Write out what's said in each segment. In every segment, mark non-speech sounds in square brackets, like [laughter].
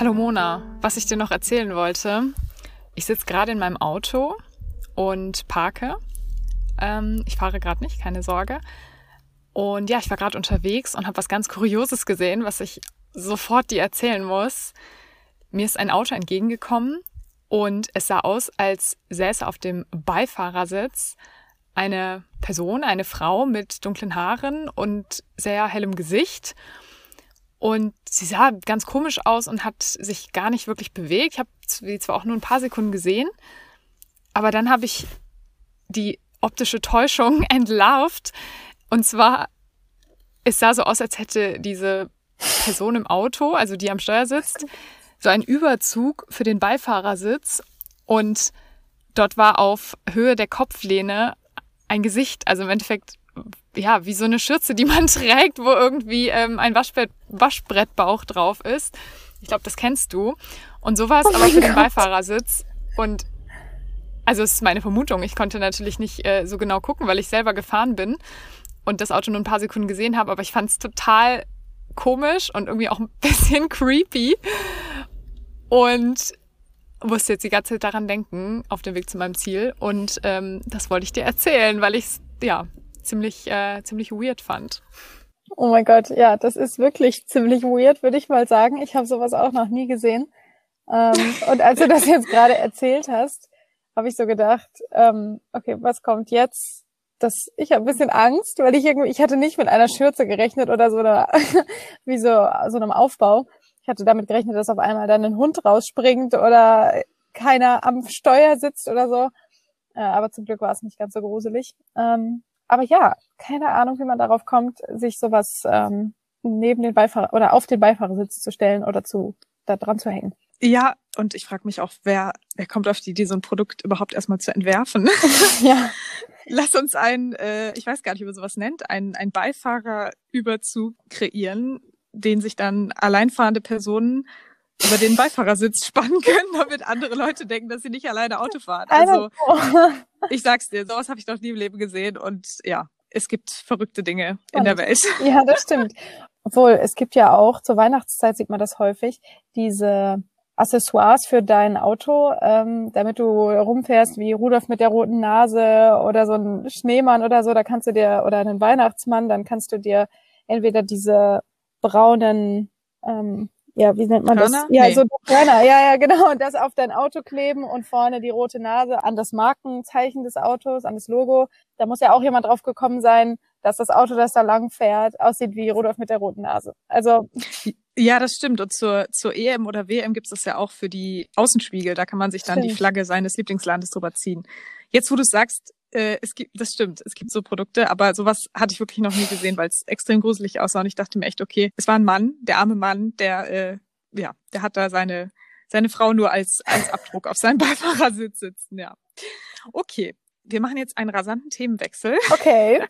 Hallo Mona, was ich dir noch erzählen wollte. Ich sitze gerade in meinem Auto und parke. Ähm, ich fahre gerade nicht, keine Sorge. Und ja, ich war gerade unterwegs und habe was ganz Kurioses gesehen, was ich sofort dir erzählen muss. Mir ist ein Auto entgegengekommen und es sah aus, als säße auf dem Beifahrersitz eine Person, eine Frau mit dunklen Haaren und sehr hellem Gesicht. Und sie sah ganz komisch aus und hat sich gar nicht wirklich bewegt. Ich habe sie zwar auch nur ein paar Sekunden gesehen, aber dann habe ich die optische Täuschung [laughs] entlarvt. Und zwar, es sah so aus, als hätte diese Person im Auto, also die am Steuer sitzt, so einen Überzug für den Beifahrersitz. Und dort war auf Höhe der Kopflehne ein Gesicht, also im Endeffekt ja, wie so eine Schürze, die man [laughs] trägt, wo irgendwie ähm, ein Waschbrett, Waschbrettbauch drauf ist. Ich glaube, das kennst du. Und so war es oh aber für Gott. den Beifahrersitz. Und also es ist meine Vermutung. Ich konnte natürlich nicht äh, so genau gucken, weil ich selber gefahren bin und das Auto nur ein paar Sekunden gesehen habe. Aber ich fand es total komisch und irgendwie auch ein [laughs] bisschen creepy. Und musste jetzt die ganze Zeit daran denken, auf dem Weg zu meinem Ziel. Und ähm, das wollte ich dir erzählen, weil ich es, ja, ziemlich, äh, ziemlich weird fand. Oh mein Gott, ja, das ist wirklich ziemlich weird, würde ich mal sagen. Ich habe sowas auch noch nie gesehen. Ähm, [laughs] und als du das jetzt gerade erzählt hast, habe ich so gedacht, ähm, okay, was kommt jetzt? Das, ich habe ein bisschen Angst, weil ich irgendwie, ich hatte nicht mit einer Schürze gerechnet oder so einer, [laughs] wie so, so einem Aufbau. Ich hatte damit gerechnet, dass auf einmal dann ein Hund rausspringt oder keiner am Steuer sitzt oder so. Äh, aber zum Glück war es nicht ganz so gruselig. Ähm, aber ja, keine Ahnung, wie man darauf kommt, sich sowas ähm, neben den Beifahrer oder auf den Beifahrersitz zu stellen oder zu da dran zu hängen. Ja, und ich frage mich auch, wer, wer kommt auf die Idee, so ein Produkt überhaupt erstmal zu entwerfen? [laughs] [laughs] ja. Lass uns ein, äh, ich weiß gar nicht, wie man sowas nennt, ein, ein Beifahrerüberzug kreieren, den sich dann alleinfahrende Personen über den Beifahrersitz spannen können, damit andere Leute denken, dass sie nicht alleine Auto fahren. Also ich sag's dir, sowas habe ich noch nie im Leben gesehen und ja, es gibt verrückte Dinge in der Welt. [laughs] Ja, das stimmt. Obwohl, es gibt ja auch, zur Weihnachtszeit sieht man das häufig, diese Accessoires für dein Auto, ähm, damit du rumfährst wie Rudolf mit der roten Nase oder so ein Schneemann oder so, da kannst du dir, oder einen Weihnachtsmann, dann kannst du dir entweder diese braunen ähm, ja, wie nennt man Körner? das? Ja, nee. so Körner, ja, ja, genau. Und das auf dein Auto kleben und vorne die rote Nase an das Markenzeichen des Autos, an das Logo. Da muss ja auch jemand drauf gekommen sein, dass das Auto, das da lang fährt, aussieht wie Rudolf mit der roten Nase. Also. Ja, das stimmt. Und zur, zur EM oder WM gibt es das ja auch für die Außenspiegel. Da kann man sich dann stimmt. die Flagge seines Lieblingslandes drüber ziehen. Jetzt, wo du sagst, äh, es gibt, das stimmt, es gibt so Produkte, aber sowas hatte ich wirklich noch nie gesehen, weil es extrem gruselig aussah und ich dachte mir echt, okay, es war ein Mann, der arme Mann, der, äh, ja, der hat da seine, seine Frau nur als, als Abdruck auf seinem [laughs] Beifahrersitz sitzen, ja. Okay. Wir machen jetzt einen rasanten Themenwechsel. Okay.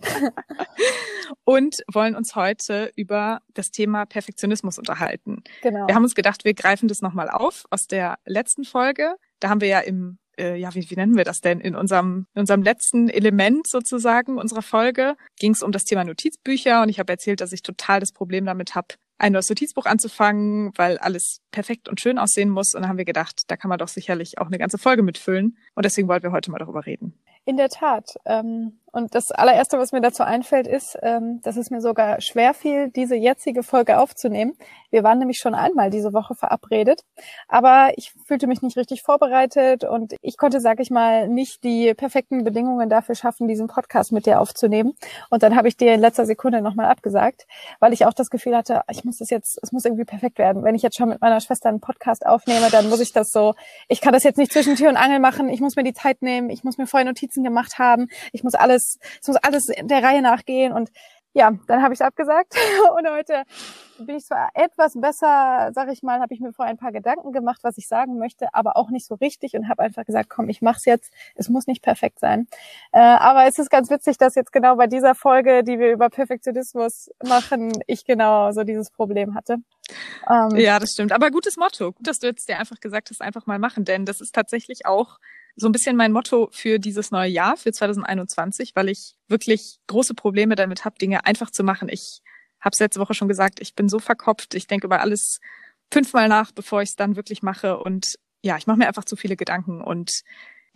[laughs] und wollen uns heute über das Thema Perfektionismus unterhalten. Genau. Wir haben uns gedacht, wir greifen das nochmal auf aus der letzten Folge. Da haben wir ja im äh, ja, wie, wie nennen wir das denn? In unserem, in unserem letzten Element sozusagen unserer Folge ging es um das Thema Notizbücher und ich habe erzählt, dass ich total das Problem damit habe, ein neues Notizbuch anzufangen, weil alles perfekt und schön aussehen muss. Und dann haben wir gedacht, da kann man doch sicherlich auch eine ganze Folge mitfüllen. Und deswegen wollten wir heute mal darüber reden. In der Tat. Ähm, und das allererste, was mir dazu einfällt, ist, ähm, dass es mir sogar schwer fiel, diese jetzige Folge aufzunehmen. Wir waren nämlich schon einmal diese Woche verabredet, aber ich fühlte mich nicht richtig vorbereitet und ich konnte, sag ich mal, nicht die perfekten Bedingungen dafür schaffen, diesen Podcast mit dir aufzunehmen. Und dann habe ich dir in letzter Sekunde nochmal abgesagt, weil ich auch das Gefühl hatte, ich muss das jetzt, es muss irgendwie perfekt werden. Wenn ich jetzt schon mit meiner Schwester einen Podcast aufnehme, dann muss ich das so, ich kann das jetzt nicht zwischen Tür und Angel machen, ich muss mir die Zeit nehmen, ich muss mir vorher Notizen gemacht haben, ich muss alles alles, es muss alles der Reihe nachgehen und ja, dann habe ich es abgesagt [laughs] und heute bin ich zwar etwas besser, sag ich mal, habe ich mir vor ein paar Gedanken gemacht, was ich sagen möchte, aber auch nicht so richtig und habe einfach gesagt, komm, ich mach's jetzt. Es muss nicht perfekt sein. Äh, aber es ist ganz witzig, dass jetzt genau bei dieser Folge, die wir über Perfektionismus machen, ich genau so dieses Problem hatte. Ähm, ja, das stimmt. Aber gutes Motto, gut, dass du jetzt dir einfach gesagt hast, einfach mal machen, denn das ist tatsächlich auch so ein bisschen mein Motto für dieses neue Jahr, für 2021, weil ich wirklich große Probleme damit habe, Dinge einfach zu machen. Ich habe es letzte Woche schon gesagt, ich bin so verkopft, ich denke über alles fünfmal nach, bevor ich es dann wirklich mache. Und ja, ich mache mir einfach zu viele Gedanken und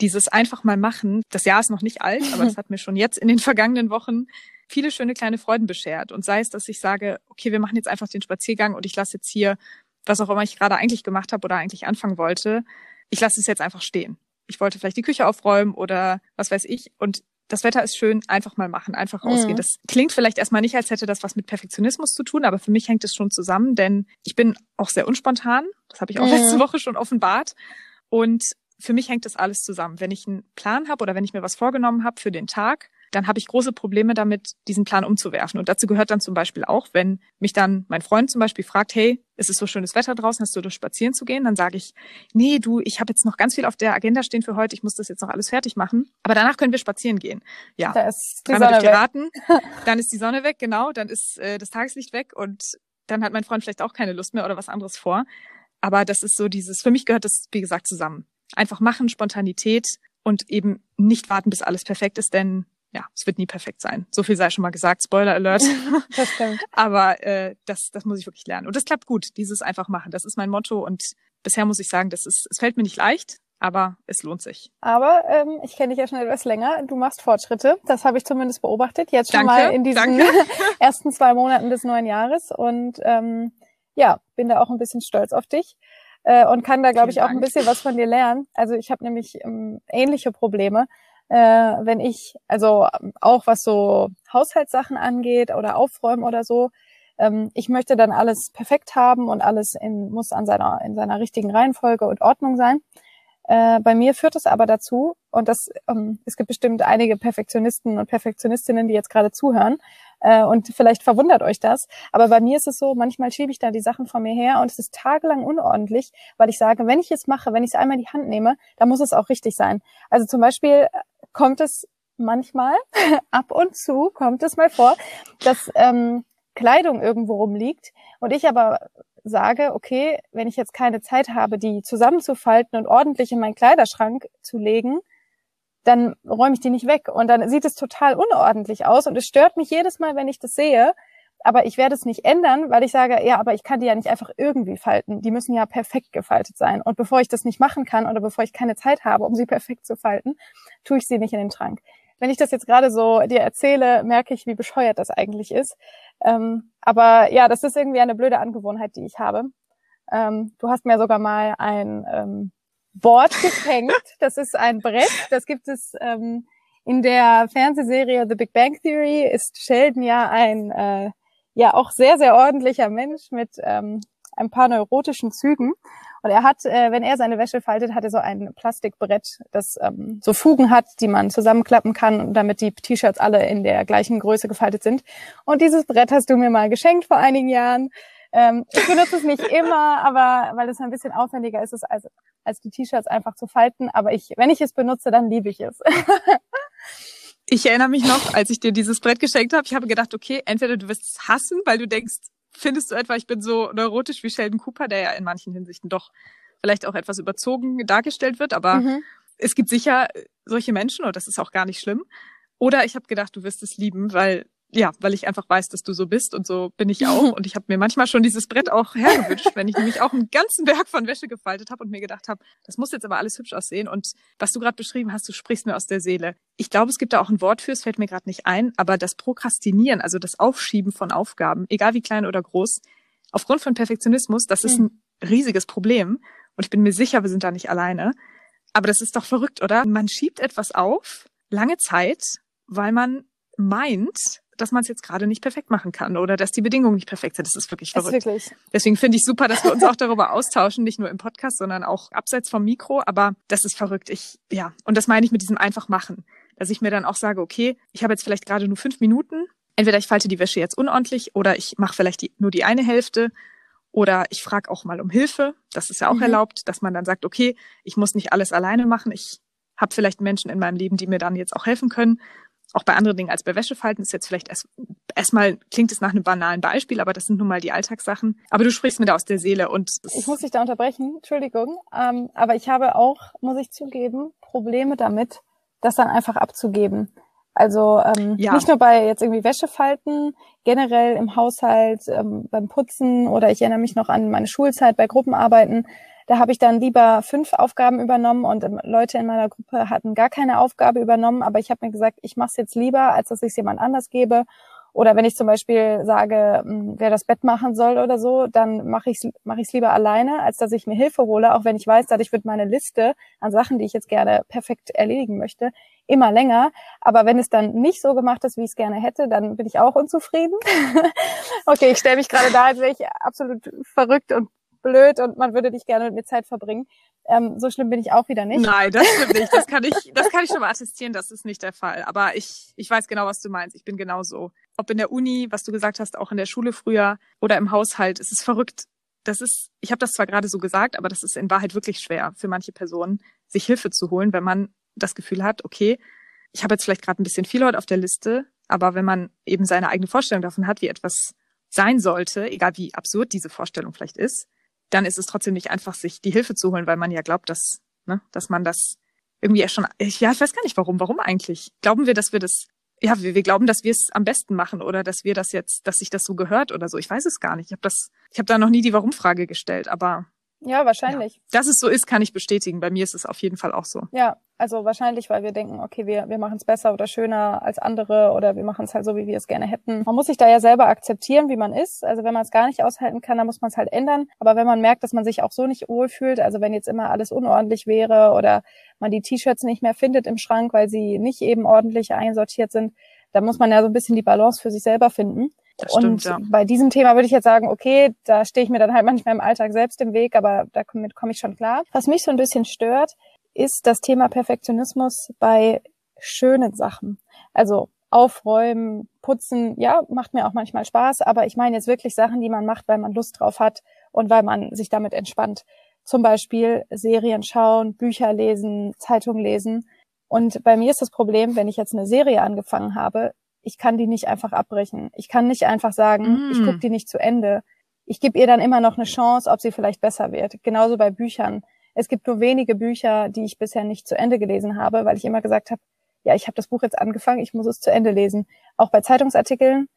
dieses einfach mal machen, das Jahr ist noch nicht alt, aber es [laughs] hat mir schon jetzt in den vergangenen Wochen viele schöne kleine Freuden beschert. Und sei es, dass ich sage, okay, wir machen jetzt einfach den Spaziergang und ich lasse jetzt hier, was auch immer ich gerade eigentlich gemacht habe oder eigentlich anfangen wollte, ich lasse es jetzt einfach stehen. Ich wollte vielleicht die Küche aufräumen oder was weiß ich. Und das Wetter ist schön, einfach mal machen, einfach rausgehen. Mhm. Das klingt vielleicht erstmal nicht, als hätte das was mit Perfektionismus zu tun, aber für mich hängt es schon zusammen, denn ich bin auch sehr unspontan. Das habe ich auch mhm. letzte Woche schon offenbart. Und für mich hängt das alles zusammen. Wenn ich einen Plan habe oder wenn ich mir was vorgenommen habe für den Tag, dann habe ich große Probleme damit, diesen Plan umzuwerfen. Und dazu gehört dann zum Beispiel auch, wenn mich dann mein Freund zum Beispiel fragt, hey, es ist so schönes Wetter draußen, hast du durch spazieren zu gehen? Dann sage ich, nee, du, ich habe jetzt noch ganz viel auf der Agenda stehen für heute, ich muss das jetzt noch alles fertig machen. Aber danach können wir spazieren gehen. Ja, da ist die Sonne geraten, [laughs] dann ist die Sonne weg, genau, dann ist äh, das Tageslicht weg und dann hat mein Freund vielleicht auch keine Lust mehr oder was anderes vor. Aber das ist so dieses, für mich gehört das, wie gesagt, zusammen. Einfach machen, Spontanität und eben nicht warten, bis alles perfekt ist, denn ja, es wird nie perfekt sein. So viel sei schon mal gesagt. Spoiler Alert. [laughs] das stimmt. [laughs] Aber äh, das, das muss ich wirklich lernen. Und das klappt gut, dieses einfach machen. Das ist mein Motto. Und bisher muss ich sagen, das ist, es fällt mir nicht leicht, aber es lohnt sich. Aber ähm, ich kenne dich ja schon etwas länger. Du machst Fortschritte. Das habe ich zumindest beobachtet. Jetzt schon danke, mal in diesen [laughs] ersten zwei Monaten des neuen Jahres. Und ähm, ja, bin da auch ein bisschen stolz auf dich äh, und kann da, glaube ich, auch ein bisschen was von dir lernen. Also ich habe nämlich ähm, ähnliche Probleme äh, wenn ich, also auch was so Haushaltssachen angeht oder Aufräumen oder so, ähm, ich möchte dann alles perfekt haben und alles in, muss an seiner, in seiner richtigen Reihenfolge und Ordnung sein. Äh, bei mir führt es aber dazu, und das, ähm, es gibt bestimmt einige Perfektionisten und Perfektionistinnen, die jetzt gerade zuhören, äh, und vielleicht verwundert euch das, aber bei mir ist es so, manchmal schiebe ich da die Sachen von mir her und es ist tagelang unordentlich, weil ich sage, wenn ich es mache, wenn ich es einmal in die Hand nehme, dann muss es auch richtig sein. Also zum Beispiel kommt es manchmal, [laughs] ab und zu kommt es mal vor, dass ähm, Kleidung irgendwo rumliegt und ich aber sage, okay, wenn ich jetzt keine Zeit habe, die zusammenzufalten und ordentlich in meinen Kleiderschrank zu legen, dann räume ich die nicht weg und dann sieht es total unordentlich aus und es stört mich jedes Mal, wenn ich das sehe. Aber ich werde es nicht ändern, weil ich sage, ja, aber ich kann die ja nicht einfach irgendwie falten. Die müssen ja perfekt gefaltet sein. Und bevor ich das nicht machen kann oder bevor ich keine Zeit habe, um sie [laughs] perfekt zu falten, tue ich sie nicht in den Schrank. Wenn ich das jetzt gerade so dir erzähle, merke ich, wie bescheuert das eigentlich ist. Ähm, aber ja, das ist irgendwie eine blöde Angewohnheit, die ich habe. Ähm, du hast mir sogar mal ein ähm, Board [laughs] geschenkt. Das ist ein Brett. Das gibt es ähm, in der Fernsehserie The Big Bang Theory. Ist Sheldon ja ein äh, ja auch sehr, sehr ordentlicher Mensch mit ähm, ein paar neurotischen Zügen. Und er hat, äh, wenn er seine Wäsche faltet, hat er so ein Plastikbrett, das ähm, so Fugen hat, die man zusammenklappen kann, damit die T-Shirts alle in der gleichen Größe gefaltet sind. Und dieses Brett hast du mir mal geschenkt vor einigen Jahren. Ähm, ich benutze es nicht immer, [laughs] aber weil es ein bisschen aufwendiger ist, als, als die T-Shirts einfach zu falten. Aber ich, wenn ich es benutze, dann liebe ich es. [laughs] Ich erinnere mich noch, als ich dir dieses Brett geschenkt habe, ich habe gedacht, okay, entweder du wirst es hassen, weil du denkst, findest du etwa, ich bin so neurotisch wie Sheldon Cooper, der ja in manchen Hinsichten doch vielleicht auch etwas überzogen dargestellt wird, aber mhm. es gibt sicher solche Menschen und das ist auch gar nicht schlimm. Oder ich habe gedacht, du wirst es lieben, weil ja, weil ich einfach weiß, dass du so bist und so bin ich auch. [laughs] Und ich habe mir manchmal schon dieses Brett auch hergewünscht, wenn ich nämlich auch einen ganzen Berg von Wäsche gefaltet habe und mir gedacht habe, das muss jetzt aber alles hübsch aussehen. Und was du gerade beschrieben hast, du sprichst mir aus der Seele. Ich glaube, es gibt da auch ein Wort für, es fällt mir gerade nicht ein, aber das Prokrastinieren, also das Aufschieben von Aufgaben, egal wie klein oder groß, aufgrund von Perfektionismus, das ist ein riesiges Problem. Und ich bin mir sicher, wir sind da nicht alleine. Aber das ist doch verrückt, oder? Man schiebt etwas auf, lange Zeit, weil man meint, dass man es jetzt gerade nicht perfekt machen kann oder dass die Bedingungen nicht perfekt sind. Das ist wirklich verrückt. Ist wirklich. Deswegen finde ich super, dass wir uns [laughs] auch darüber austauschen, nicht nur im Podcast, sondern auch abseits vom Mikro. Aber das ist verrückt. Ich, ja, und das meine ich mit diesem einfach machen. Dass ich mir dann auch sage, okay, ich habe jetzt vielleicht gerade nur fünf Minuten. Entweder ich falte die Wäsche jetzt unordentlich oder ich mache vielleicht die, nur die eine Hälfte oder ich frage auch mal um Hilfe. Das ist ja auch mhm. erlaubt, dass man dann sagt, okay, ich muss nicht alles alleine machen. Ich habe vielleicht Menschen in meinem Leben, die mir dann jetzt auch helfen können auch bei anderen Dingen als bei Wäschefalten ist jetzt vielleicht erst erstmal klingt es nach einem banalen Beispiel, aber das sind nun mal die Alltagssachen. Aber du sprichst mir da aus der Seele und ich muss dich da unterbrechen, Entschuldigung, ähm, aber ich habe auch, muss ich zugeben, Probleme damit, das dann einfach abzugeben. Also ähm, ja. nicht nur bei jetzt irgendwie Wäschefalten, generell im Haushalt, ähm, beim Putzen oder ich erinnere mich noch an meine Schulzeit bei Gruppenarbeiten. Da habe ich dann lieber fünf Aufgaben übernommen und ähm, Leute in meiner Gruppe hatten gar keine Aufgabe übernommen, aber ich habe mir gesagt, ich mache es jetzt lieber, als dass ich es jemand anders gebe. Oder wenn ich zum Beispiel sage, hm, wer das Bett machen soll oder so, dann mache ich es mach ich's lieber alleine, als dass ich mir Hilfe hole, auch wenn ich weiß, dadurch wird meine Liste an Sachen, die ich jetzt gerne perfekt erledigen möchte, immer länger. Aber wenn es dann nicht so gemacht ist, wie ich es gerne hätte, dann bin ich auch unzufrieden. [laughs] okay, ich stelle mich gerade da, als wäre ich absolut verrückt und blöd und man würde nicht gerne mit mir Zeit verbringen. Ähm, so schlimm bin ich auch wieder nicht. Nein, das stimmt nicht. Das kann ich, das kann ich schon mal [laughs] attestieren, das ist nicht der Fall. Aber ich, ich weiß genau, was du meinst. Ich bin genauso. Ob in der Uni, was du gesagt hast, auch in der Schule früher oder im Haushalt, es ist verrückt. Das ist, ich habe das zwar gerade so gesagt, aber das ist in Wahrheit wirklich schwer für manche Personen, sich Hilfe zu holen, wenn man das Gefühl hat, okay, ich habe jetzt vielleicht gerade ein bisschen viel heute auf der Liste, aber wenn man eben seine eigene Vorstellung davon hat, wie etwas sein sollte, egal wie absurd diese Vorstellung vielleicht ist, dann ist es trotzdem nicht einfach, sich die Hilfe zu holen, weil man ja glaubt, dass, ne, dass man das irgendwie ja schon, ja, ich weiß gar nicht warum, warum eigentlich? Glauben wir, dass wir das, ja, wir, wir glauben, dass wir es am besten machen oder dass wir das jetzt, dass sich das so gehört oder so. Ich weiß es gar nicht. Ich habe das, ich habe da noch nie die Warum-Frage gestellt, aber ja, wahrscheinlich. Ja. Dass es so ist, kann ich bestätigen. Bei mir ist es auf jeden Fall auch so. Ja, also wahrscheinlich, weil wir denken, okay, wir, wir machen es besser oder schöner als andere oder wir machen es halt so, wie wir es gerne hätten. Man muss sich da ja selber akzeptieren, wie man ist. Also wenn man es gar nicht aushalten kann, dann muss man es halt ändern. Aber wenn man merkt, dass man sich auch so nicht wohlfühlt, also wenn jetzt immer alles unordentlich wäre oder man die T-Shirts nicht mehr findet im Schrank, weil sie nicht eben ordentlich einsortiert sind, dann muss man ja so ein bisschen die Balance für sich selber finden. Das und stimmt, ja. bei diesem Thema würde ich jetzt sagen, okay, da stehe ich mir dann halt manchmal im Alltag selbst im Weg, aber damit komme ich schon klar. Was mich so ein bisschen stört, ist das Thema Perfektionismus bei schönen Sachen. Also aufräumen, putzen, ja, macht mir auch manchmal Spaß, aber ich meine jetzt wirklich Sachen, die man macht, weil man Lust drauf hat und weil man sich damit entspannt. Zum Beispiel Serien schauen, Bücher lesen, Zeitung lesen. Und bei mir ist das Problem, wenn ich jetzt eine Serie angefangen habe, ich kann die nicht einfach abbrechen. Ich kann nicht einfach sagen, mm. ich gucke die nicht zu Ende. Ich gebe ihr dann immer noch eine Chance, ob sie vielleicht besser wird. Genauso bei Büchern. Es gibt nur wenige Bücher, die ich bisher nicht zu Ende gelesen habe, weil ich immer gesagt habe, ja, ich habe das Buch jetzt angefangen, ich muss es zu Ende lesen. Auch bei Zeitungsartikeln.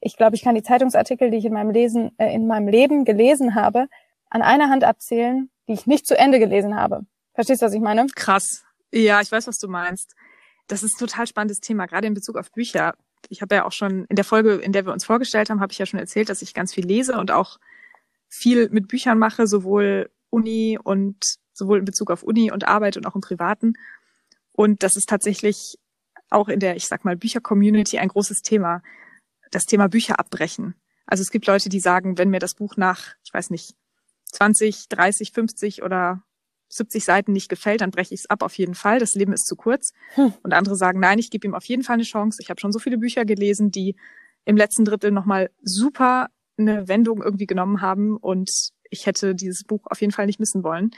Ich glaube, ich kann die Zeitungsartikel, die ich in meinem Lesen, äh, in meinem Leben gelesen habe, an einer Hand abzählen, die ich nicht zu Ende gelesen habe. Verstehst du, was ich meine? Krass. Ja, ich weiß, was du meinst. Das ist ein total spannendes Thema, gerade in Bezug auf Bücher ich habe ja auch schon in der Folge, in der wir uns vorgestellt haben, habe ich ja schon erzählt, dass ich ganz viel lese und auch viel mit Büchern mache, sowohl Uni und sowohl in Bezug auf Uni und Arbeit und auch im Privaten. Und das ist tatsächlich auch in der, ich sag mal, Bücher-Community ein großes Thema. Das Thema Bücher abbrechen. Also es gibt Leute, die sagen, wenn mir das Buch nach, ich weiß nicht, 20, 30, 50 oder 70 Seiten nicht gefällt, dann breche ich es ab auf jeden Fall. Das Leben ist zu kurz. Hm. Und andere sagen, nein, ich gebe ihm auf jeden Fall eine Chance. Ich habe schon so viele Bücher gelesen, die im letzten Drittel nochmal super eine Wendung irgendwie genommen haben und ich hätte dieses Buch auf jeden Fall nicht missen wollen.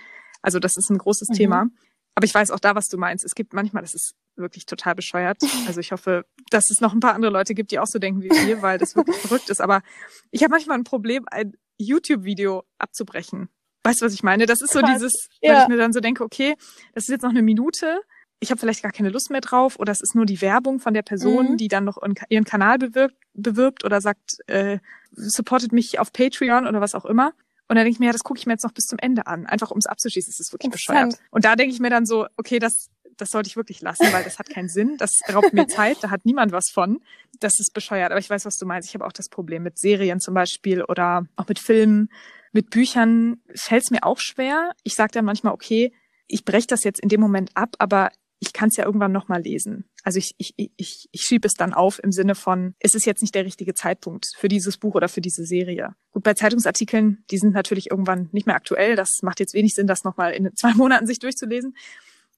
Also das ist ein großes mhm. Thema. Aber ich weiß auch da, was du meinst. Es gibt manchmal, das ist wirklich total bescheuert. [laughs] Also ich hoffe, dass es noch ein paar andere Leute gibt, die auch so denken wie wir, weil das wirklich [laughs] verrückt ist. Aber ich habe manchmal ein Problem, ein YouTube-Video abzubrechen. Weißt du, was ich meine? Das ist so Krass. dieses, weil ja. ich mir dann so denke, okay, das ist jetzt noch eine Minute, ich habe vielleicht gar keine Lust mehr drauf oder es ist nur die Werbung von der Person, mhm. die dann noch ihren Kanal bewirbt, bewirbt oder sagt, äh, supportet mich auf Patreon oder was auch immer. Und dann denke ich mir, ja, das gucke ich mir jetzt noch bis zum Ende an, einfach um es abzuschließen. Das ist wirklich bescheuert. Und da denke ich mir dann so, okay, das, das sollte ich wirklich lassen, weil das hat keinen Sinn. Das raubt mir [laughs] Zeit, da hat niemand was von. Das ist bescheuert. Aber ich weiß, was du meinst. Ich habe auch das Problem mit Serien zum Beispiel oder auch mit Filmen mit Büchern fällt es mir auch schwer. Ich sage dann manchmal, okay, ich breche das jetzt in dem Moment ab, aber ich kann es ja irgendwann nochmal lesen. Also ich, ich, ich, ich schiebe es dann auf im Sinne von, es ist jetzt nicht der richtige Zeitpunkt für dieses Buch oder für diese Serie. Gut, bei Zeitungsartikeln, die sind natürlich irgendwann nicht mehr aktuell. Das macht jetzt wenig Sinn, das nochmal in zwei [laughs] Monaten sich durchzulesen.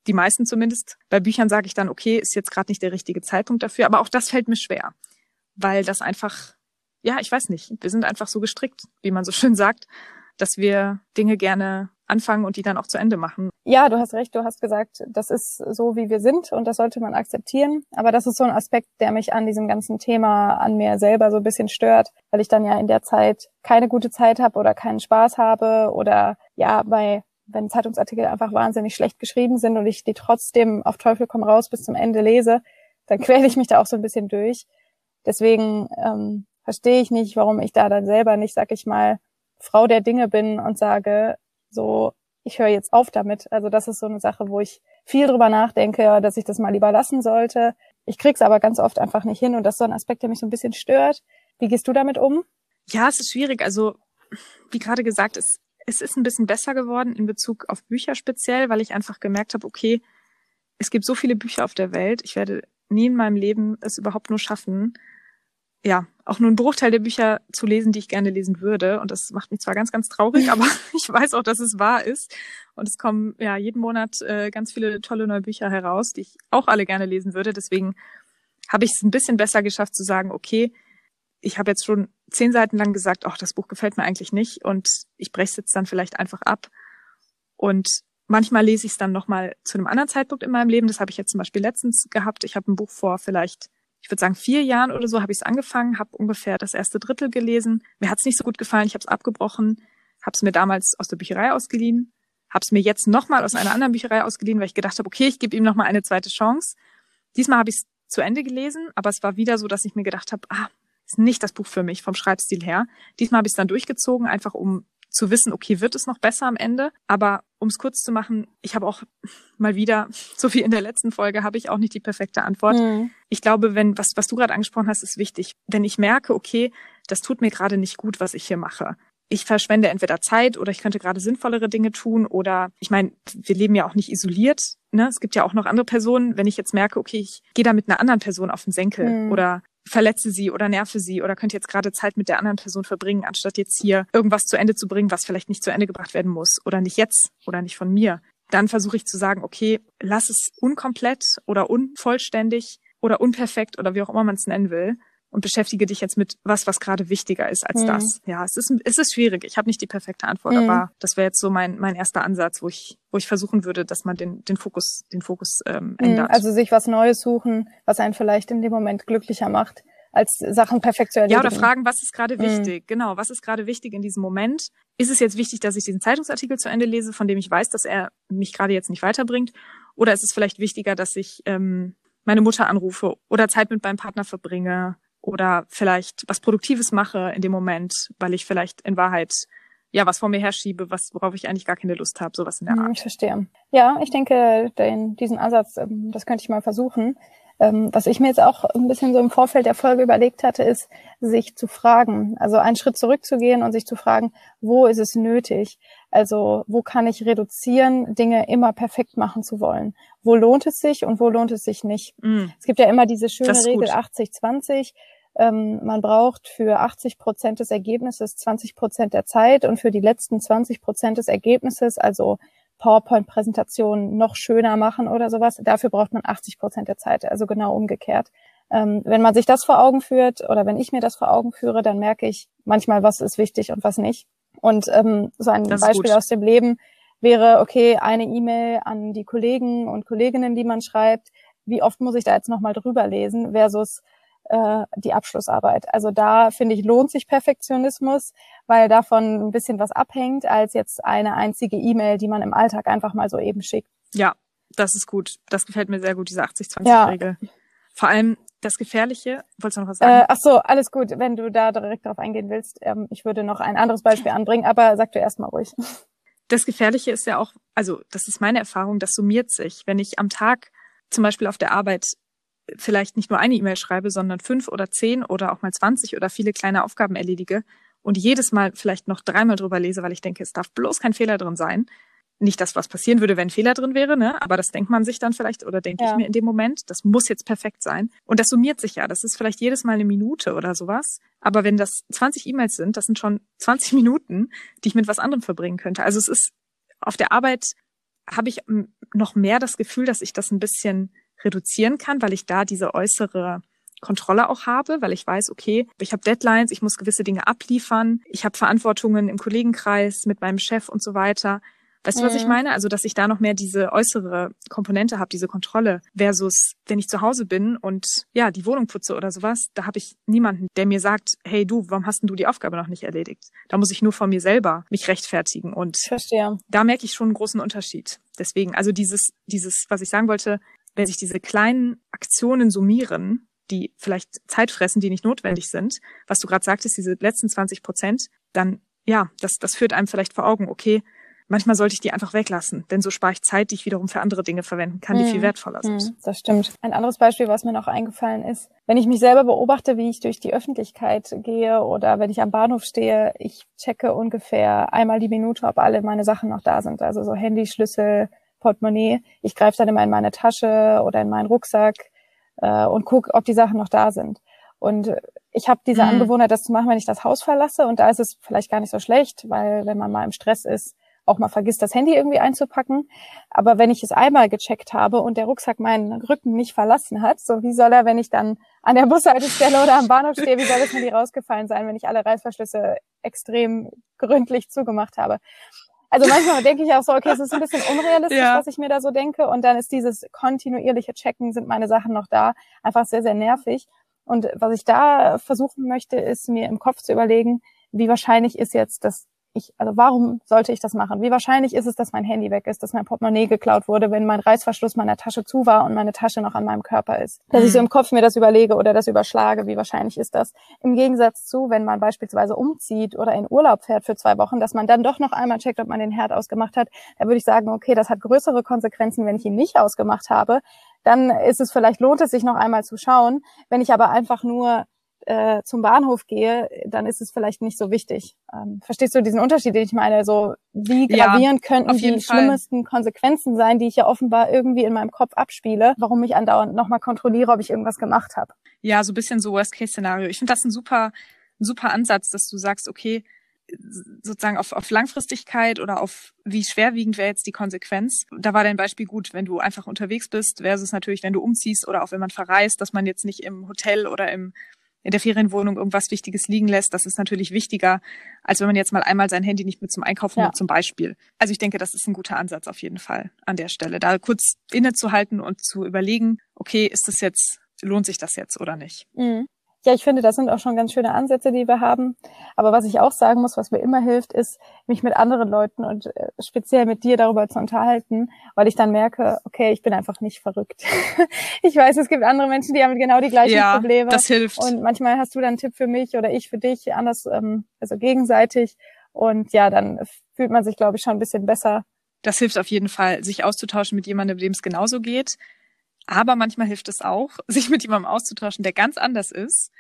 Die meisten zumindest. Bei Büchern sage ich dann, okay, ist jetzt gerade nicht der richtige Zeitpunkt dafür. Aber auch das fällt mir schwer, weil das einfach ja, ich weiß nicht. Wir sind einfach so gestrickt, wie man so schön sagt, dass wir Dinge gerne anfangen und die dann auch zu Ende machen. Ja, du hast recht. Du hast gesagt, das ist so, wie wir sind und das sollte man akzeptieren. Aber das ist so ein Aspekt, der mich an diesem ganzen Thema an mir selber so ein bisschen stört, weil ich dann ja in der Zeit keine gute Zeit habe oder keinen Spaß habe oder ja, bei wenn Zeitungsartikel einfach wahnsinnig schlecht geschrieben sind und ich die trotzdem auf Teufel komm raus bis zum Ende lese, dann [laughs] quäle ich mich da auch so ein bisschen durch. Deswegen ähm, verstehe ich nicht, warum ich da dann selber nicht, sag ich mal, Frau der Dinge bin und sage, so, ich höre jetzt auf damit. Also das ist so eine Sache, wo ich viel drüber nachdenke, dass ich das mal lieber lassen sollte. Ich krieg's aber ganz oft einfach nicht hin und das ist so ein Aspekt, der mich so ein bisschen stört. Wie gehst du damit um? Ja, es ist schwierig. Also, wie gerade gesagt, es, es ist ein bisschen besser geworden in Bezug auf Bücher speziell, weil ich einfach gemerkt habe, okay, es gibt so viele Bücher auf der Welt. Ich werde nie in meinem Leben es überhaupt nur schaffen, ja, auch nur einen Bruchteil der Bücher zu lesen, die ich gerne lesen würde. Und das macht mich zwar ganz, ganz traurig, [laughs] aber [laughs] ich weiß auch, dass es wahr ist. Und es kommen ja jeden Monat äh, ganz viele tolle neue Bücher heraus, die ich auch alle gerne lesen würde. Deswegen habe ich es ein bisschen besser geschafft zu sagen, okay, ich habe jetzt schon zehn Seiten lang gesagt, ach, das Buch gefällt mir eigentlich nicht und ich breche es jetzt dann vielleicht einfach ab. Und manchmal lese ich es dann nochmal zu einem anderen Zeitpunkt in meinem Leben. Das habe ich jetzt zum Beispiel letztens gehabt. Ich habe ein Buch vor vielleicht ich würde sagen, vier Jahren oder so habe ich es angefangen, habe ungefähr das erste Drittel gelesen. Mir hat es nicht so gut gefallen, ich habe es abgebrochen, habe es mir damals aus der Bücherei ausgeliehen, habe es mir jetzt nochmal aus einer anderen Bücherei ausgeliehen, weil ich gedacht habe, okay, ich gebe ihm nochmal eine zweite Chance. Diesmal habe ich es zu Ende gelesen, aber es war wieder so, dass ich mir gedacht habe, ah, ist nicht das Buch für mich vom Schreibstil her. Diesmal habe ich es dann durchgezogen, einfach um zu wissen, okay, wird es noch besser am Ende? Aber um es kurz zu machen, ich habe auch mal wieder, [laughs] so wie in der letzten Folge, habe ich auch nicht die perfekte Antwort. Mhm. Ich glaube, wenn, was, was du gerade angesprochen hast, ist wichtig. Wenn ich merke, okay, das tut mir gerade nicht gut, was ich hier mache. Ich verschwende entweder Zeit oder ich könnte gerade sinnvollere Dinge tun oder ich meine, wir leben ja auch nicht isoliert. Ne? Es gibt ja auch noch andere Personen. Wenn ich jetzt merke, okay, ich gehe da mit einer anderen Person auf den Senkel mhm. oder verletze sie oder nerve sie oder könnte jetzt gerade Zeit mit der anderen Person verbringen, anstatt jetzt hier irgendwas zu Ende zu bringen, was vielleicht nicht zu Ende gebracht werden muss oder nicht jetzt oder nicht von mir. Dann versuche ich zu sagen, okay, lass es unkomplett oder unvollständig oder unperfekt oder wie auch immer man es nennen will und beschäftige dich jetzt mit was, was gerade wichtiger ist als mhm. das. Ja, es ist, es ist schwierig. Ich habe nicht die perfekte Antwort, mhm. aber das wäre jetzt so mein, mein erster Ansatz, wo ich, wo ich versuchen würde, dass man den, den Fokus, den Fokus ähm, mhm. ändert. Also sich was Neues suchen, was einen vielleicht in dem Moment glücklicher macht, als Sachen perfekt zu erledigen. Ja, oder fragen, was ist gerade mhm. wichtig? Genau, was ist gerade wichtig in diesem Moment? Ist es jetzt wichtig, dass ich diesen Zeitungsartikel zu Ende lese, von dem ich weiß, dass er mich gerade jetzt nicht weiterbringt? Oder ist es vielleicht wichtiger, dass ich ähm, meine Mutter anrufe oder Zeit mit meinem Partner verbringe oder vielleicht was Produktives mache in dem Moment, weil ich vielleicht in Wahrheit ja was vor mir herschiebe, was worauf ich eigentlich gar keine Lust habe, sowas in der hm, Art. Ich verstehe. Ja, ich denke, den, diesen Ansatz, ähm, das könnte ich mal versuchen. Ähm, was ich mir jetzt auch ein bisschen so im Vorfeld der Folge überlegt hatte, ist, sich zu fragen, also einen Schritt zurückzugehen und sich zu fragen, wo ist es nötig? Also wo kann ich reduzieren, Dinge immer perfekt machen zu wollen? Wo lohnt es sich und wo lohnt es sich nicht? Mm. Es gibt ja immer diese schöne Regel 80-20. Ähm, man braucht für 80 Prozent des Ergebnisses 20 Prozent der Zeit und für die letzten 20 Prozent des Ergebnisses, also PowerPoint-Präsentationen noch schöner machen oder sowas. Dafür braucht man 80 Prozent der Zeit, also genau umgekehrt. Ähm, wenn man sich das vor Augen führt oder wenn ich mir das vor Augen führe, dann merke ich manchmal, was ist wichtig und was nicht. Und ähm, so ein Beispiel aus dem Leben wäre, okay, eine E-Mail an die Kollegen und Kolleginnen, die man schreibt. Wie oft muss ich da jetzt nochmal drüber lesen versus äh, die Abschlussarbeit. Also da finde ich, lohnt sich Perfektionismus, weil davon ein bisschen was abhängt, als jetzt eine einzige E-Mail, die man im Alltag einfach mal so eben schickt. Ja, das ist gut. Das gefällt mir sehr gut, diese 80-20-Regel. Ja. Vor allem das Gefährliche, wolltest du noch was sagen? Äh, ach so, alles gut, wenn du da direkt drauf eingehen willst. Ähm, ich würde noch ein anderes Beispiel anbringen, aber sag du erst mal ruhig. Das Gefährliche ist ja auch, also das ist meine Erfahrung, das summiert sich. Wenn ich am Tag zum Beispiel auf der Arbeit vielleicht nicht nur eine E-Mail schreibe, sondern fünf oder zehn oder auch mal zwanzig oder viele kleine Aufgaben erledige und jedes Mal vielleicht noch dreimal drüber lese, weil ich denke, es darf bloß kein Fehler drin sein. Nicht das, was passieren würde, wenn ein Fehler drin wäre, ne? Aber das denkt man sich dann vielleicht oder denke ja. ich mir in dem Moment. Das muss jetzt perfekt sein. Und das summiert sich ja. Das ist vielleicht jedes Mal eine Minute oder sowas. Aber wenn das 20 E-Mails sind, das sind schon 20 Minuten, die ich mit was anderem verbringen könnte. Also es ist auf der Arbeit habe ich noch mehr das Gefühl, dass ich das ein bisschen reduzieren kann, weil ich da diese äußere Kontrolle auch habe, weil ich weiß, okay, ich habe Deadlines, ich muss gewisse Dinge abliefern, ich habe Verantwortungen im Kollegenkreis mit meinem Chef und so weiter. Weißt mhm. du, was ich mhm. meine? Also, dass ich da noch mehr diese äußere Komponente habe, diese Kontrolle, versus wenn ich zu Hause bin und ja, die Wohnung putze oder sowas, da habe ich niemanden, der mir sagt, hey du, warum hast denn du die Aufgabe noch nicht erledigt? Da muss ich nur von mir selber mich rechtfertigen und Verstehe. da merke ich schon einen großen Unterschied. Deswegen, also dieses, dieses, was ich sagen wollte, wenn sich diese kleinen Aktionen summieren, die vielleicht Zeit fressen, die nicht notwendig sind, was du gerade sagtest, diese letzten 20 Prozent, dann ja, das, das führt einem vielleicht vor Augen, okay, manchmal sollte ich die einfach weglassen, denn so spare ich Zeit, die ich wiederum für andere Dinge verwenden kann, die viel hm. wertvoller sind. Hm, das stimmt. Ein anderes Beispiel, was mir noch eingefallen ist, wenn ich mich selber beobachte, wie ich durch die Öffentlichkeit gehe oder wenn ich am Bahnhof stehe, ich checke ungefähr einmal die Minute, ob alle meine Sachen noch da sind. Also so Handy, Schlüssel, Portemonnaie. Ich greife dann immer in meine Tasche oder in meinen Rucksack äh, und gucke, ob die Sachen noch da sind. Und ich habe diese mhm. Angewohnheit, das zu machen, wenn ich das Haus verlasse. Und da ist es vielleicht gar nicht so schlecht, weil wenn man mal im Stress ist, auch mal vergisst, das Handy irgendwie einzupacken. Aber wenn ich es einmal gecheckt habe und der Rucksack meinen Rücken nicht verlassen hat, so wie soll er, wenn ich dann an der Bushaltestelle oder am Bahnhof stehe, wie soll das Handy rausgefallen sein, wenn ich alle Reißverschlüsse extrem gründlich zugemacht habe? Also manchmal denke ich auch so, okay, es ist ein bisschen unrealistisch, ja. was ich mir da so denke. Und dann ist dieses kontinuierliche Checken, sind meine Sachen noch da, einfach sehr, sehr nervig. Und was ich da versuchen möchte, ist mir im Kopf zu überlegen, wie wahrscheinlich ist jetzt, dass ich, also warum sollte ich das machen? Wie wahrscheinlich ist es, dass mein Handy weg ist, dass mein Portemonnaie geklaut wurde, wenn mein Reißverschluss meiner Tasche zu war und meine Tasche noch an meinem Körper ist? Dass ich so mhm. im Kopf mir das überlege oder das überschlage, wie wahrscheinlich ist das? Im Gegensatz zu, wenn man beispielsweise umzieht oder in Urlaub fährt für zwei Wochen, dass man dann doch noch einmal checkt, ob man den Herd ausgemacht hat, da würde ich sagen, okay, das hat größere Konsequenzen, wenn ich ihn nicht ausgemacht habe. Dann ist es vielleicht lohnt es sich noch einmal zu schauen. Wenn ich aber einfach nur äh, zum Bahnhof gehe, dann ist es vielleicht nicht so wichtig. Ähm, verstehst du diesen Unterschied, den ich meine? So, wie gravierend ja, könnten die Fall. schlimmsten Konsequenzen sein, die ich ja offenbar irgendwie in meinem Kopf abspiele, warum ich andauernd nochmal kontrolliere, ob ich irgendwas gemacht habe? Ja, so ein bisschen so Worst-Case-Szenario. Ich finde das ein super, ein super Ansatz, dass du sagst, okay, sozusagen auf, auf Langfristigkeit oder auf wie schwerwiegend wäre jetzt die Konsequenz. Da war dein Beispiel gut, wenn du einfach unterwegs bist, versus natürlich, wenn du umziehst oder auch wenn man verreist, dass man jetzt nicht im Hotel oder im in der Ferienwohnung irgendwas Wichtiges liegen lässt, das ist natürlich wichtiger, als wenn man jetzt mal einmal sein Handy nicht mit zum Einkaufen ja. nimmt, zum Beispiel. Also ich denke, das ist ein guter Ansatz auf jeden Fall an der Stelle, da kurz innezuhalten und zu überlegen, okay, ist das jetzt, lohnt sich das jetzt oder nicht? Mhm. Ja, ich finde, das sind auch schon ganz schöne Ansätze, die wir haben. Aber was ich auch sagen muss, was mir immer hilft, ist, mich mit anderen Leuten und äh, speziell mit dir darüber zu unterhalten, weil ich dann merke, okay, ich bin einfach nicht verrückt. [laughs] ich weiß, es gibt andere Menschen, die haben genau die gleichen ja, Probleme. Das hilft. Und manchmal hast du dann einen Tipp für mich oder ich für dich, anders, ähm, also gegenseitig. Und ja, dann fühlt man sich, glaube ich, schon ein bisschen besser. Das hilft auf jeden Fall, sich auszutauschen mit jemandem, dem es genauso geht. Aber manchmal hilft es auch, [laughs] sich mit jemandem auszutauschen, der ganz anders ist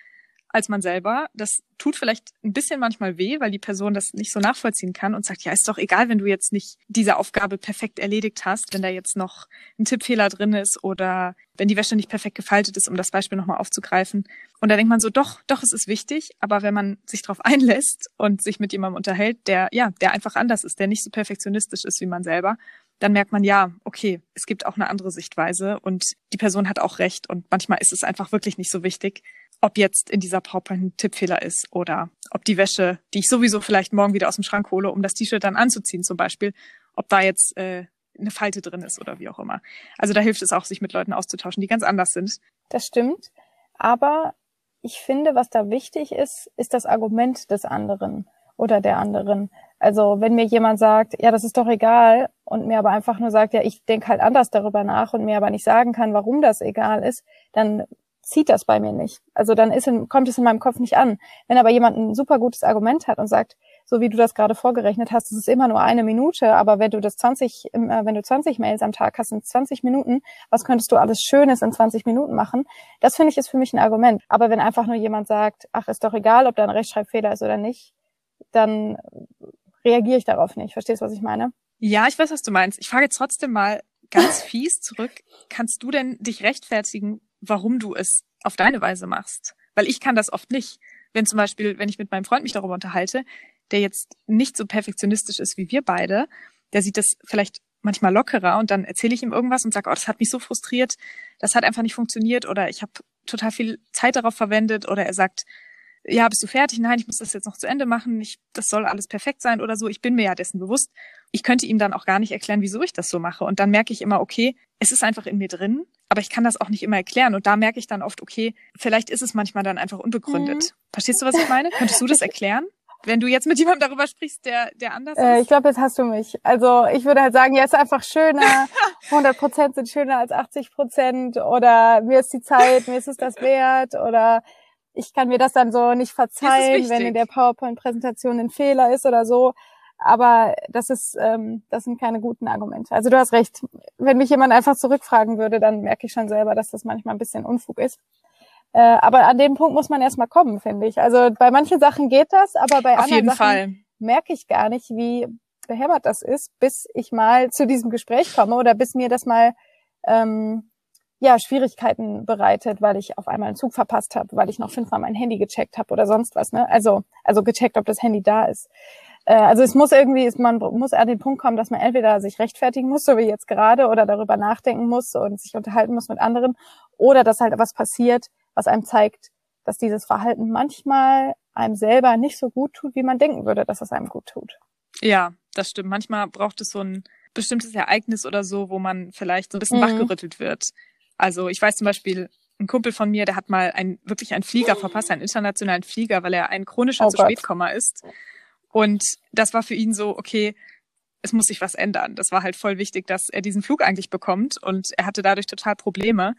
als man selber. Das tut vielleicht ein bisschen manchmal weh, weil die Person das nicht so nachvollziehen kann und sagt, ja, ist doch egal, wenn du jetzt nicht diese Aufgabe perfekt erledigt hast, wenn da jetzt noch ein Tippfehler drin ist oder wenn die Wäsche nicht perfekt gefaltet ist, um das Beispiel nochmal aufzugreifen. Und da denkt man so, doch, doch, es ist wichtig, aber wenn man sich darauf einlässt und sich mit jemandem unterhält, der, ja, der einfach anders ist, der nicht so perfektionistisch ist wie man selber, dann merkt man, ja, okay, es gibt auch eine andere Sichtweise und die Person hat auch recht und manchmal ist es einfach wirklich nicht so wichtig, ob jetzt in dieser PowerPoint ein Tippfehler ist oder ob die Wäsche, die ich sowieso vielleicht morgen wieder aus dem Schrank hole, um das T-Shirt dann anzuziehen zum Beispiel, ob da jetzt äh, eine Falte drin ist oder wie auch immer. Also da hilft es auch, sich mit Leuten auszutauschen, die ganz anders sind. Das stimmt. Aber ich finde, was da wichtig ist, ist das Argument des anderen oder der anderen. Also wenn mir jemand sagt, ja, das ist doch egal und mir aber einfach nur sagt, ja, ich denke halt anders darüber nach und mir aber nicht sagen kann, warum das egal ist, dann zieht das bei mir nicht. Also dann ist in, kommt es in meinem Kopf nicht an. Wenn aber jemand ein super gutes Argument hat und sagt, so wie du das gerade vorgerechnet hast, es ist immer nur eine Minute, aber wenn du das 20, äh, wenn du 20 Mails am Tag hast in 20 Minuten, was könntest du alles Schönes in 20 Minuten machen? Das finde ich ist für mich ein Argument. Aber wenn einfach nur jemand sagt, ach, ist doch egal, ob da ein Rechtschreibfehler ist oder nicht, dann reagiere ich darauf nicht. Verstehst du, was ich meine? Ja, ich weiß, was du meinst. Ich frage jetzt trotzdem mal ganz [laughs] fies zurück. Kannst du denn dich rechtfertigen, warum du es auf deine Weise machst? Weil ich kann das oft nicht. Wenn zum Beispiel, wenn ich mit meinem Freund mich darüber unterhalte, der jetzt nicht so perfektionistisch ist wie wir beide, der sieht das vielleicht manchmal lockerer und dann erzähle ich ihm irgendwas und sage, oh, das hat mich so frustriert, das hat einfach nicht funktioniert oder ich habe total viel Zeit darauf verwendet oder er sagt, ja, bist du fertig? Nein, ich muss das jetzt noch zu Ende machen. Ich, das soll alles perfekt sein oder so. Ich bin mir ja dessen bewusst. Ich könnte ihm dann auch gar nicht erklären, wieso ich das so mache. Und dann merke ich immer, okay, es ist einfach in mir drin, aber ich kann das auch nicht immer erklären. Und da merke ich dann oft, okay, vielleicht ist es manchmal dann einfach unbegründet. Mhm. Verstehst du, was ich meine? Könntest du das erklären? Wenn du jetzt mit jemandem darüber sprichst, der, der anders äh, ist? ich glaube, jetzt hast du mich. Also ich würde halt sagen, ja, ist einfach schöner [laughs] 100 Prozent sind schöner als 80 Prozent oder mir ist die Zeit, mir ist es das wert oder ich kann mir das dann so nicht verzeihen, wenn in der PowerPoint-Präsentation ein Fehler ist oder so. Aber das ist, ähm, das sind keine guten Argumente. Also du hast recht. Wenn mich jemand einfach zurückfragen würde, dann merke ich schon selber, dass das manchmal ein bisschen Unfug ist. Äh, aber an dem Punkt muss man erstmal kommen, finde ich. Also bei manchen Sachen geht das, aber bei Auf anderen Sachen Fall. merke ich gar nicht, wie behämmert das ist, bis ich mal zu diesem Gespräch komme oder bis mir das mal ähm, ja Schwierigkeiten bereitet, weil ich auf einmal einen Zug verpasst habe, weil ich noch fünfmal mein Handy gecheckt habe oder sonst was. Ne? Also also gecheckt, ob das Handy da ist. Äh, also es muss irgendwie, man muss an den Punkt kommen, dass man entweder sich rechtfertigen muss, so wie jetzt gerade, oder darüber nachdenken muss und sich unterhalten muss mit anderen, oder dass halt was passiert, was einem zeigt, dass dieses Verhalten manchmal einem selber nicht so gut tut, wie man denken würde, dass es einem gut tut. Ja, das stimmt. Manchmal braucht es so ein bestimmtes Ereignis oder so, wo man vielleicht so ein bisschen Mhm. wachgerüttelt wird. Also ich weiß zum Beispiel, ein Kumpel von mir, der hat mal ein, wirklich einen Flieger verpasst, einen internationalen Flieger, weil er ein chronischer Oh zu Gott. Spätkomma ist. Und das war für ihn so, okay, es muss sich was ändern. Das war halt voll wichtig, dass er diesen Flug eigentlich bekommt und er hatte dadurch total Probleme.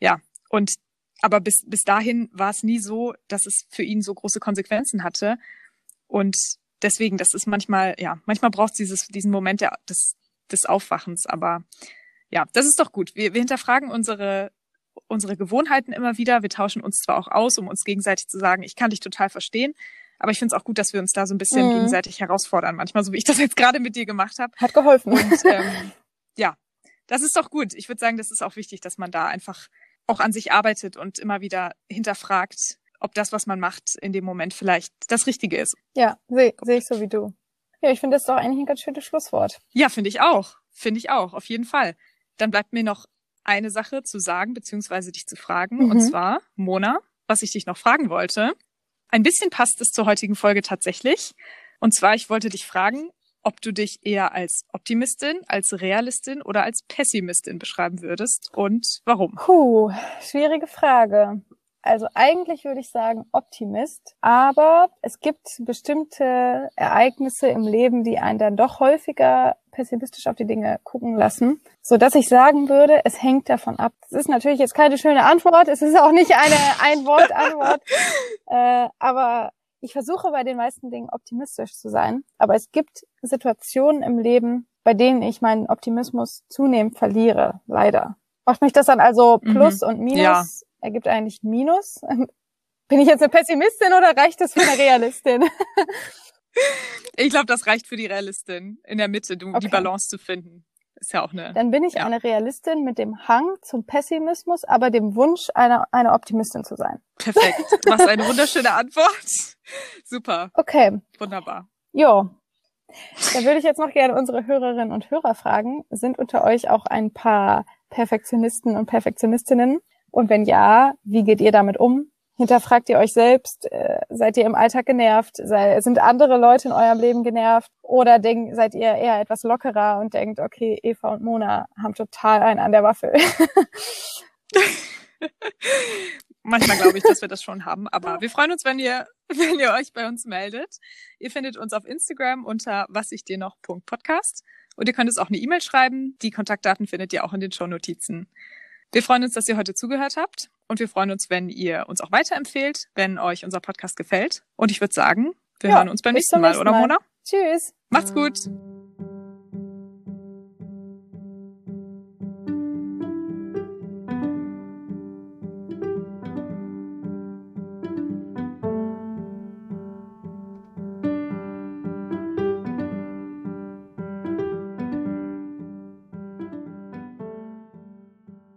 Ja, und aber bis, bis dahin war es nie so, dass es für ihn so große Konsequenzen hatte. Und deswegen, das ist manchmal, ja, manchmal braucht es dieses, diesen Moment der, des, des Aufwachens. Aber ja, das ist doch gut. Wir, wir hinterfragen unsere, unsere Gewohnheiten immer wieder. Wir tauschen uns zwar auch aus, um uns gegenseitig zu sagen, ich kann dich total verstehen. Aber ich finde es auch gut, dass wir uns da so ein bisschen Mhm. gegenseitig herausfordern. Manchmal, so wie ich das jetzt gerade mit dir gemacht habe. Hat geholfen. Und ähm, [laughs] ja, das ist doch gut. Ich würde sagen, das ist auch wichtig, dass man da einfach auch an sich arbeitet und immer wieder hinterfragt, ob das, was man macht, in dem Moment vielleicht das Richtige ist. ja, sehe seh ich so wie du. Ja, ich finde das ist doch eigentlich ein ganz schönes Schlusswort. Ja, finde ich auch. Finde ich auch, auf jeden Fall. Dann bleibt mir noch eine Sache zu sagen, beziehungsweise dich zu fragen. Mhm. Und zwar, Mona, was ich dich noch fragen wollte. Ein bisschen passt es zur heutigen Folge tatsächlich. Und zwar, ich wollte dich fragen, ob du dich eher als Optimistin, als Realistin oder als Pessimistin beschreiben würdest und warum. Puh, schwierige Frage. Also eigentlich würde ich sagen Optimist, aber es gibt bestimmte Ereignisse im Leben, die einen dann doch häufiger pessimistisch auf die Dinge gucken lassen, so dass ich sagen würde, es hängt davon ab. Es ist natürlich jetzt keine schöne Antwort, es ist auch nicht eine Ein-Wort-Antwort, [laughs] äh, aber ich versuche bei den meisten Dingen optimistisch zu sein. Aber es gibt Situationen im Leben, bei denen ich meinen Optimismus zunehmend verliere, leider. Macht mich das dann also Mhm. Plus und Minus? Ja. Ergibt eigentlich Minus? [laughs] Bin ich jetzt eine Pessimistin oder reicht das für eine Realistin? [laughs] Ich glaube, das reicht für die Realistin, in der Mitte die Okay. Balance zu finden. Ist ja auch eine. Dann bin ich Ja. eine Realistin mit dem Hang zum Pessimismus, aber dem Wunsch, eine, eine Optimistin zu sein. Perfekt. [laughs] Was eine wunderschöne Antwort. Super. Okay, Wunderbar. jo. Dann würde ich jetzt noch gerne unsere Hörerinnen und Hörer fragen, sind unter euch auch ein paar Perfektionisten und Perfektionistinnen? Und wenn ja, wie geht ihr damit um? Hinterfragt ihr euch selbst? Äh, seid ihr im Alltag genervt? Sei, sind andere Leute in eurem Leben genervt? Oder denk, seid ihr eher etwas lockerer und denkt, okay, Eva und Mona haben total einen an der Waffel? [laughs] Manchmal glaube ich, dass wir das schon haben, aber wir freuen uns, wenn ihr, [laughs] wenn ihr euch bei uns meldet. Ihr findet uns auf Instagram unter was ich dir noch Podcast und ihr könnt uns auch eine E-Mail schreiben. Die Kontaktdaten findet ihr auch in den Shownotizen. Wir freuen uns, dass ihr heute zugehört habt und wir freuen uns, wenn ihr uns auch weiterempfehlt, wenn euch unser Podcast gefällt. Und ich würde sagen, wir Ja, hören uns beim nächsten zum Mal, nächsten oder. Mona? Tschüss! Macht's gut!